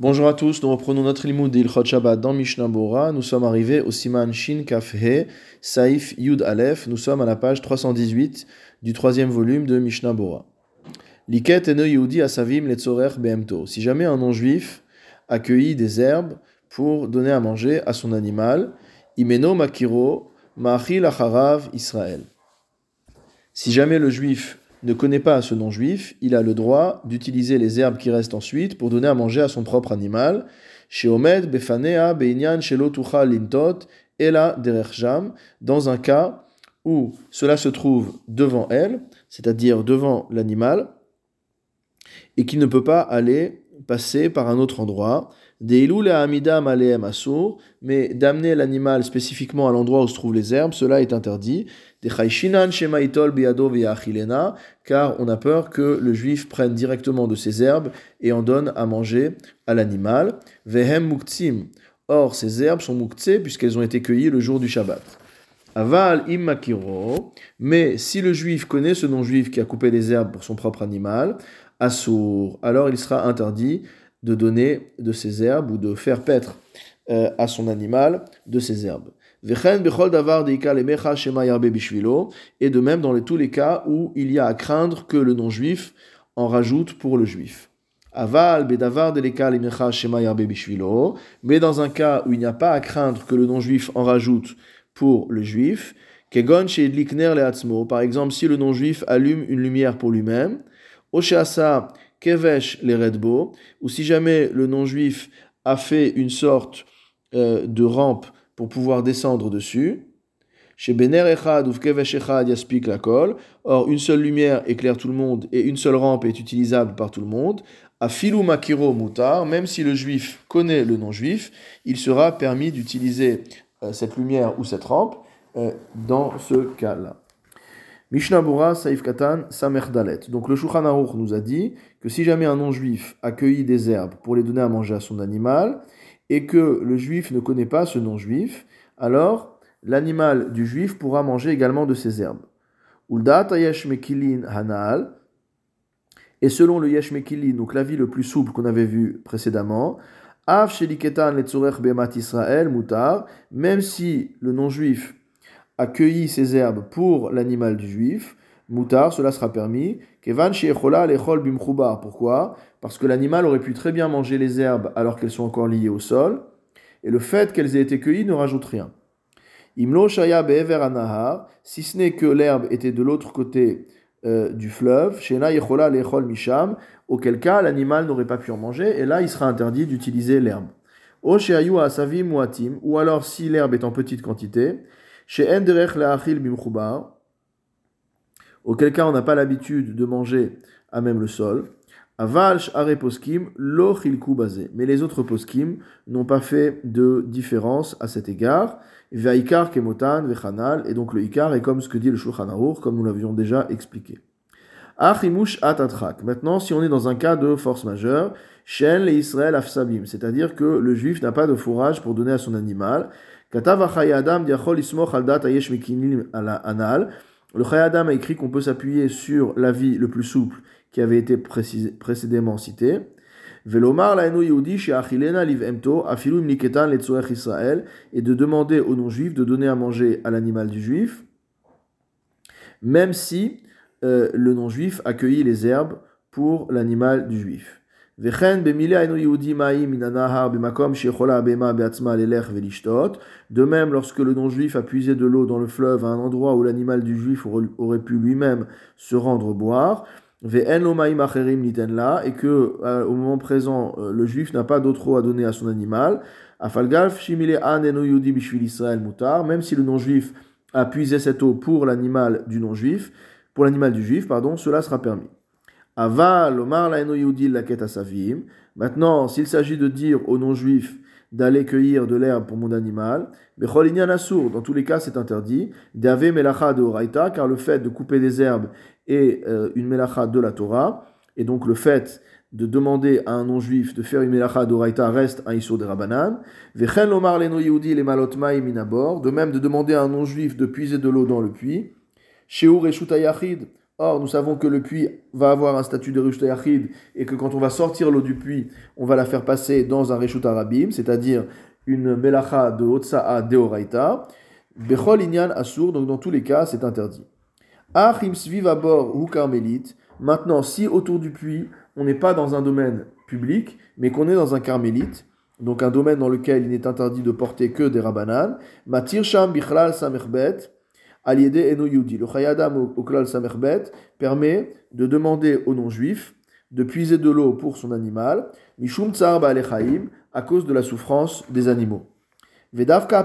Bonjour à tous, nous reprenons notre limoud d'Ilchot Shabbat dans Mishnah Bora. Nous sommes arrivés au Siman Shin Kaf He, Saif Yud Aleph. Nous sommes à la page 318 du troisième volume de Mishnah Bora. Liket Yehudi letzorer behemto. Si jamais un non-juif accueillit des herbes pour donner à manger à son animal, imeno makiro ma'achil acharav Israël. Si jamais le juif ne connaît pas ce non-juif, il a le droit d'utiliser les herbes qui restent ensuite pour donner à manger à son propre animal. Sheomed befanea beinyan shelo lintot ela derechjam, dans un cas où cela se trouve devant elle, c'est-à-dire devant l'animal, et qu'il ne peut pas aller passer par un autre endroit. Mais d'amener l'animal spécifiquement à l'endroit où se trouvent les herbes, cela est interdit. Car on a peur que le juif prenne directement de ces herbes et en donne à manger à l'animal. Vehem muktzim. Or, ces herbes sont muktse puisqu'elles ont été cueillies le jour du Shabbat. Aval immakiro. Mais si le juif connaît ce non-juif qui a coupé des herbes pour son propre animal, assour, alors il sera interdit de donner de ces herbes ou de faire paître euh, à son animal de ces herbes. Et de même dans tous les cas où il y a à craindre que le non-juif en rajoute pour le juif. Mais dans un cas où il n'y a pas à craindre que le non-juif en rajoute pour le juif, par exemple si le non-juif allume une lumière pour lui-même, kevesh les redbo, ou si jamais le non-juif a fait une sorte euh, de rampe pour pouvoir descendre dessus, chez Bener Echad ou Kevesh Echad yaspik la or une seule lumière éclaire tout le monde et une seule rampe est utilisable par tout le monde, à filou makiro mutar, même si le juif connaît le non-juif, il sera permis d'utiliser euh, cette lumière ou cette rampe euh, dans ce cas-là. Mishnah Saif Katan Dalet. Donc le Shulchan Aruch nous a dit que si jamais un non-juif accueillit des herbes pour les donner à manger à son animal, et que le juif ne connaît pas ce non-juif, alors l'animal du juif pourra manger également de ces herbes. Uldat Mekilin Hanal, et selon le Yesh Mekilin, donc l'avis le plus souple qu'on avait vu précédemment, Av Sheliketan Israël Mutar, même si le non-juif accueilli ces herbes pour l'animal du juif, moutar, cela sera permis. Kevan lechol Pourquoi? Parce que l'animal aurait pu très bien manger les herbes alors qu'elles sont encore liées au sol, et le fait qu'elles aient été cueillies ne rajoute rien. Imlo shaya be'ever anahar, si ce n'est que l'herbe était de l'autre côté euh, du fleuve, shena yechola lechol misham, auquel cas l'animal n'aurait pas pu en manger, et là il sera interdit d'utiliser l'herbe. O asavim ou alors si l'herbe est en petite quantité, chez Enderech Laachil Bimchubar, auquel cas on n'a pas l'habitude de manger à même le sol. Are Poskim. Mais les autres Poskim n'ont pas fait de différence à cet égard. Vaikar Kemotan Vechanal, et donc le Ikar est comme ce que dit le Shulchan comme nous l'avions déjà expliqué. Achimush Atatrak. Maintenant, si on est dans un cas de force majeure, Shen le Israël Afsabim, c'est-à-dire que le juif n'a pas de fourrage pour donner à son animal, le Chayadam a écrit qu'on peut s'appuyer sur l'avis le plus souple qui avait été précédemment cité. Et de demander aux non-juifs de donner à manger à l'animal du juif, même si euh, le non-juif accueillit les herbes pour l'animal du juif. De même, lorsque le non-juif a puisé de l'eau dans le fleuve à un endroit où l'animal du juif aurait pu lui-même se rendre boire, et que euh, au moment présent, euh, le juif n'a pas d'autre eau à donner à son animal, même si le non-juif a puisé cette eau pour l'animal du non-juif, pour l'animal du juif, pardon, cela sera permis. Aval, Omar la la savim. Maintenant, s'il s'agit de dire aux non-juifs d'aller cueillir de l'herbe pour mon animal, dans tous les cas c'est interdit, d'ave melacha de oraita, car le fait de couper des herbes est euh, une melacha de la Torah, et donc le fait de demander à un non-juif de faire une melacha d'oraita reste un issur de rabanan. Vechen lomar leno les malotmaim minabor, de même de demander à un non-juif de puiser de l'eau dans le puits. Sheur et Or, nous savons que le puits va avoir un statut de Rishta Yachid et que quand on va sortir l'eau du puits, on va la faire passer dans un Reshut Arabim, c'est-à-dire une Melacha de Otsa'a Deoraita. Bechol Inyan Asur, donc dans tous les cas, c'est interdit. Achim Svivabor ou Carmélite. Maintenant, si autour du puits, on n'est pas dans un domaine public, mais qu'on est dans un carmélite, donc un domaine dans lequel il n'est interdit de porter que des rabanan, Matir Sham Bichlal Samerbet, Aliede Eno Yudi. Le Chayadam au Klal Samerbet permet de demander aux non-juifs de puiser de l'eau pour son animal, Mishum Tsar Ba'alechaim, à cause de la souffrance des animaux. Vedavka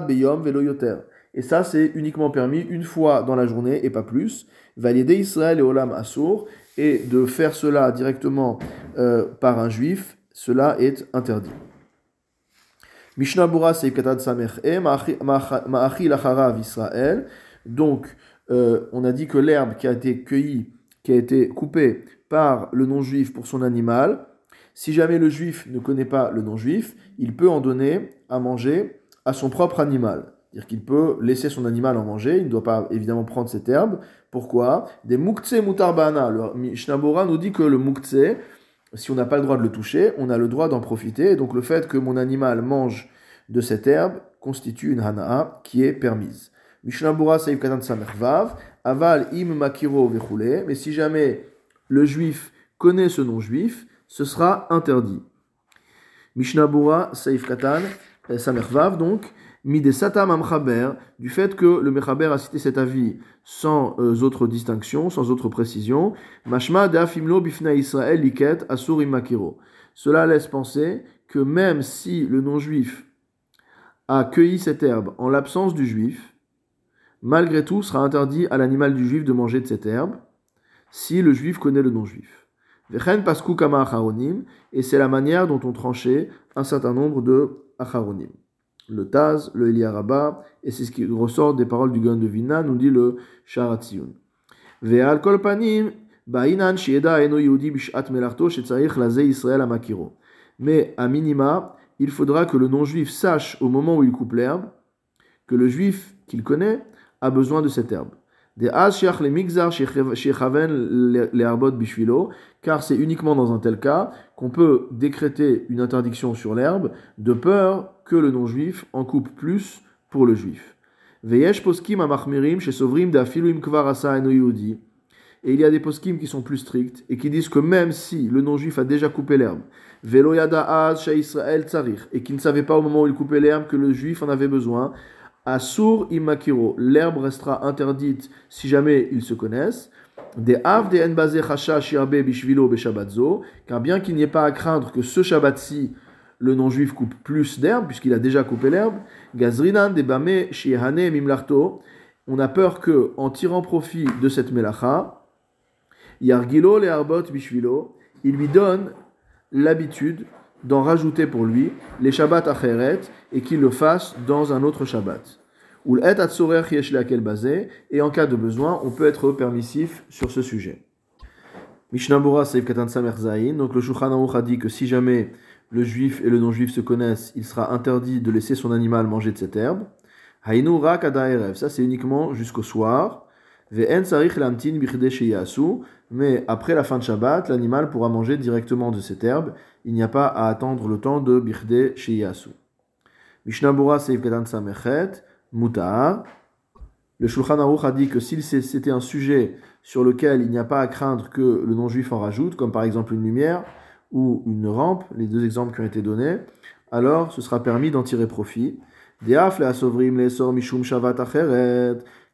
Beyom Velo Yoter. Et ça, c'est uniquement permis une fois dans la journée et pas plus. Valider Israël et Olam Assour. Et de faire cela directement euh, par un juif, cela est interdit. Mishnah Bura Seikatad Samer E, Ma'achi Lacharav Israël. Donc, euh, on a dit que l'herbe qui a été cueillie, qui a été coupée par le non-juif pour son animal, si jamais le juif ne connaît pas le non-juif, il peut en donner à manger à son propre animal. C'est-à-dire qu'il peut laisser son animal en manger, il ne doit pas évidemment prendre cette herbe. Pourquoi? Des muktsé mutarbana. Le Mishnabura nous dit que le muktsé, si on n'a pas le droit de le toucher, on a le droit d'en profiter. Et donc le fait que mon animal mange de cette herbe constitue une hana'a qui est permise. Mishnabura saïf katan samervav, aval im makiro vechule. Mais si jamais le juif connaît ce non-juif, ce sera interdit. Mishnabura saïf katan samervav donc satam amchaber, du fait que le mechaber a cité cet avis sans euh, autre distinction, sans autre précision, mashma de bifna Israël liket asur makiro. Cela laisse penser que même si le non-juif a cueilli cette herbe en l'absence du juif, malgré tout sera interdit à l'animal du juif de manger de cette herbe, si le juif connaît le non-juif. Vechen pasku kama et c'est la manière dont on tranchait un certain nombre de acharonim le Taz, le Eliaraba, et c'est ce qui ressort des paroles du Gan de nous dit le Sharatzion. Ve'al kol panim, ba'inan shieda eno yehudi bishat melarto shetzarich laze Israël amakiro. Mais à minima, il faudra que le non-juif sache au moment où il coupe l'herbe que le juif qu'il connaît a besoin de cette herbe. Car c'est uniquement dans un tel cas qu'on peut décréter une interdiction sur l'herbe, de peur que le non-juif en coupe plus pour le juif. Veyesh poskim chez sovrim kvar asa Et il y a des poskim qui sont plus stricts et qui disent que même si le non-juif a déjà coupé l'herbe, velo yada az Israël tzarir, et qui ne savait pas au moment où il coupait l'herbe que le juif en avait besoin, Asur imakiro, l'herbe restera interdite si jamais ils se connaissent. Des av de enbaze chacha shirbe bishvilo beshabbatzo, car bien qu'il n'y ait pas à craindre que ce Shabbat-ci, le non-juif coupe plus d'herbe, puisqu'il a déjà coupé l'herbe. Gazrinan de bame shiehane mimlarto, on a peur que, en tirant profit de cette melacha, yargilo le arbot bishvilo, il lui donne l'habitude d'en rajouter pour lui les Shabbat acheret et qu'il le fasse dans un autre Shabbat. Ou et en cas de besoin, on peut être permissif sur ce sujet. Saif Katan Samer donc le Shulchan a dit que si jamais le juif et le non-juif se connaissent, il sera interdit de laisser son animal manger de cette herbe. Hainu Rak ça c'est uniquement jusqu'au soir. Mais après la fin de Shabbat, l'animal pourra manger directement de cette herbe. Il n'y a pas à attendre le temps de Birde Sheyasu. Mishnabura Seif Katan Samechet, Mutar. Le Shulchan Aruch a dit que si c'était un sujet sur lequel il n'y a pas à craindre que le non-juif en rajoute, comme par exemple une lumière ou une rampe, les deux exemples qui ont été donnés, alors ce sera permis d'en tirer profit.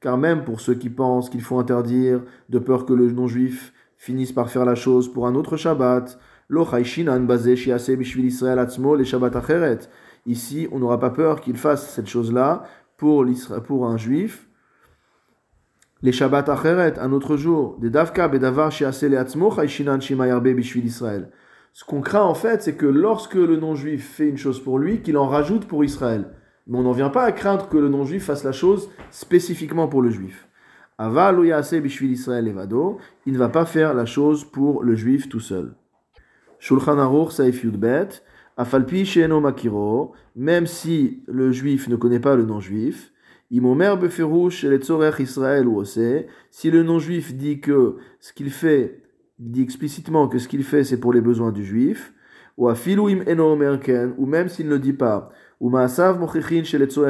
Car même pour ceux qui pensent qu'il faut interdire, de peur que le non-juif finisse par faire la chose pour un autre Shabbat, Ici, on n'aura pas peur qu'il fasse cette chose-là pour, pour un juif. Les Shabbat acheret, un autre jour, des davka bedavar Israël. Ce qu'on craint en fait, c'est que lorsque le non-juif fait une chose pour lui, qu'il en rajoute pour Israël. Mais on n'en vient pas à craindre que le non-juif fasse la chose spécifiquement pour le juif. Ava bishvil Israël levado, il ne va pas faire la chose pour le juif tout seul. Shulchan Aruch Saif Yudbet, Afalpi Sheno Makiro, même si le juif ne connaît pas le non-juif, Imomer beferush Israël ou Si le non-juif dit que ce qu'il fait, dit explicitement que ce qu'il fait c'est pour les besoins du juif, ou afilu eno ou même s'il ne dit pas, ou maasav mochichin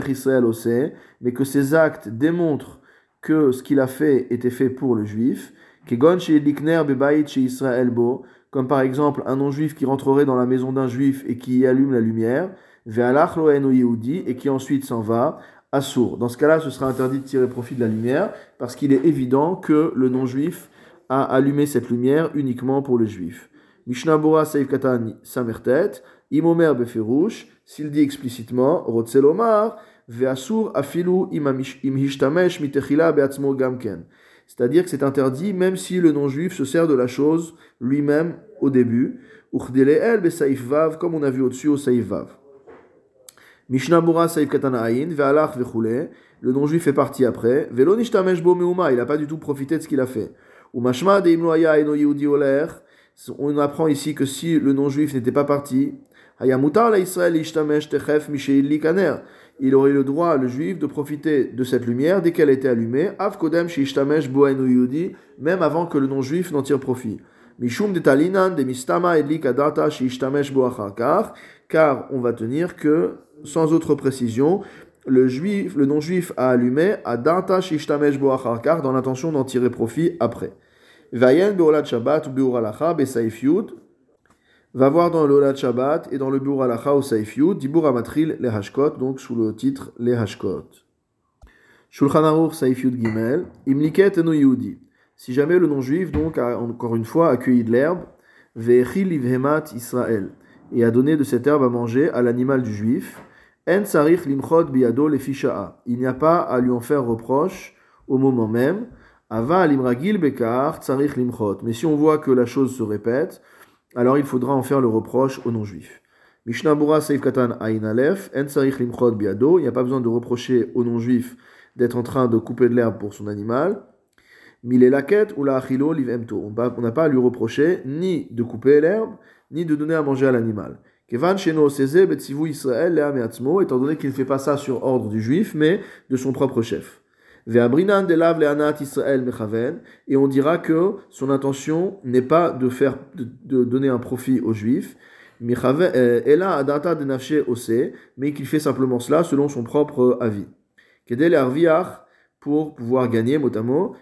Israël mais que ses actes démontrent que ce qu'il a fait était fait pour le juif, kegon Israël bo, comme par exemple un non-juif qui rentrerait dans la maison d'un juif et qui y allume la lumière, et qui ensuite s'en va, assour. Dans ce cas-là, ce sera interdit de tirer profit de la lumière, parce qu'il est évident que le non-juif a allumé cette lumière uniquement pour le juif. Mishnah Bora Saif Katan Samertet, Imomer Beferush, s'il dit explicitement, Rotzelomar, Veasur Afilu Im Mitechila Beatzmo Gamken. C'est-à-dire que c'est interdit même si le non-juif se sert de la chose lui-même au début. Uchdeleel Besaif Vav, comme on a vu au-dessus au Saif Vav. Mishnah Bura Saif Katanaïn, Ve'alach Ve'chule, le non-juif est parti après, Velo Nishtamesh Bo Meuma, il n'a pas du tout profité de ce qu'il a fait. Ou Mashma Oler, on apprend ici que si le non-juif n'était pas parti, il aurait le droit, le juif, de profiter de cette lumière dès qu'elle était allumée, même avant que le non-juif n'en tire profit. De car on va tenir que sans autre précision, le juif, le non-juif a allumé à danta shishtamesh boacharkar dans l'intention d'en tirer profit après. Vayen beolat shabbat ou beuralacha besaif yud. Va voir dans le Shabbat et dans le beuralacha ou saif yud, dibur amatril le hashkot, donc sous le titre les hashkot. Shulchan Aruch saif yud gimel, imliket eno yudi. Si jamais le non-juif, donc, a encore une fois accueilli de l'herbe, ve'echil ivhemat Israël, et a donné de cette herbe à manger à l'animal du juif, en sarich limchot biado le Il n'y a pas à lui en faire reproche au moment même. Ava limragil bekar tsarich limchot. Mais si on voit que la chose se répète, alors il faudra en faire le reproche au non-juif. Mishnah Seif Katan En Sarich Limchot Biado, il n'y a pas besoin de reprocher au non-juif d'être en train de couper de l'herbe pour son animal. Mile Laket ou la Achilo Livemto. On n'a pas à lui reprocher ni de couper l'herbe, ni de donner à manger à l'animal. Kevan Sheno Seze Betsivu Israël Leameatzmo, étant donné qu'il ne fait pas ça sur ordre du juif, mais de son propre chef. Et on dira que son intention n'est pas de faire, de, donner un profit aux juifs, euh, Ose, mais qu'il fait simplement cela selon son propre avis. Kedel Arviach, pour pouvoir gagner mot à mot,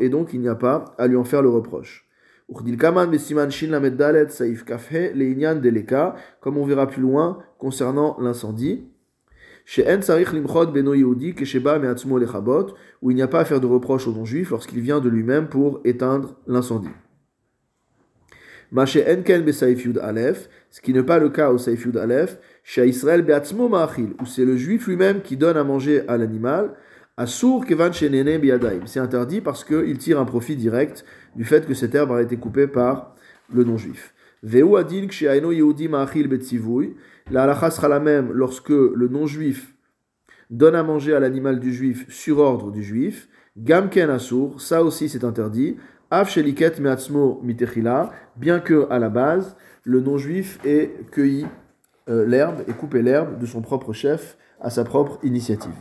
et donc il n'y a pas à lui en faire le reproche. Comme on verra plus loin concernant l'incendie. Où il n'y a pas à faire de reproche au non-juif lorsqu'il vient de lui-même pour éteindre l'incendie. Ce qui n'est pas le cas au Saif Yud Aleph, chez Israël Beatzmo Ma'achil, où c'est le juif lui-même qui donne à manger à l'animal, Asur Kevan Shenene Biadaim. C'est interdit parce qu'il tire un profit direct du fait que cette herbe a été coupée par le non-juif. Veu. La halacha sera la même lorsque le non-juif donne à manger à l'animal du juif sur ordre du juif. Gamken asur, ça aussi c'est interdit. Av sheliket meatzmo mitechila, bien que à la base le non-juif ait cueilli euh, l'herbe et coupé l'herbe de son propre chef à sa propre initiative.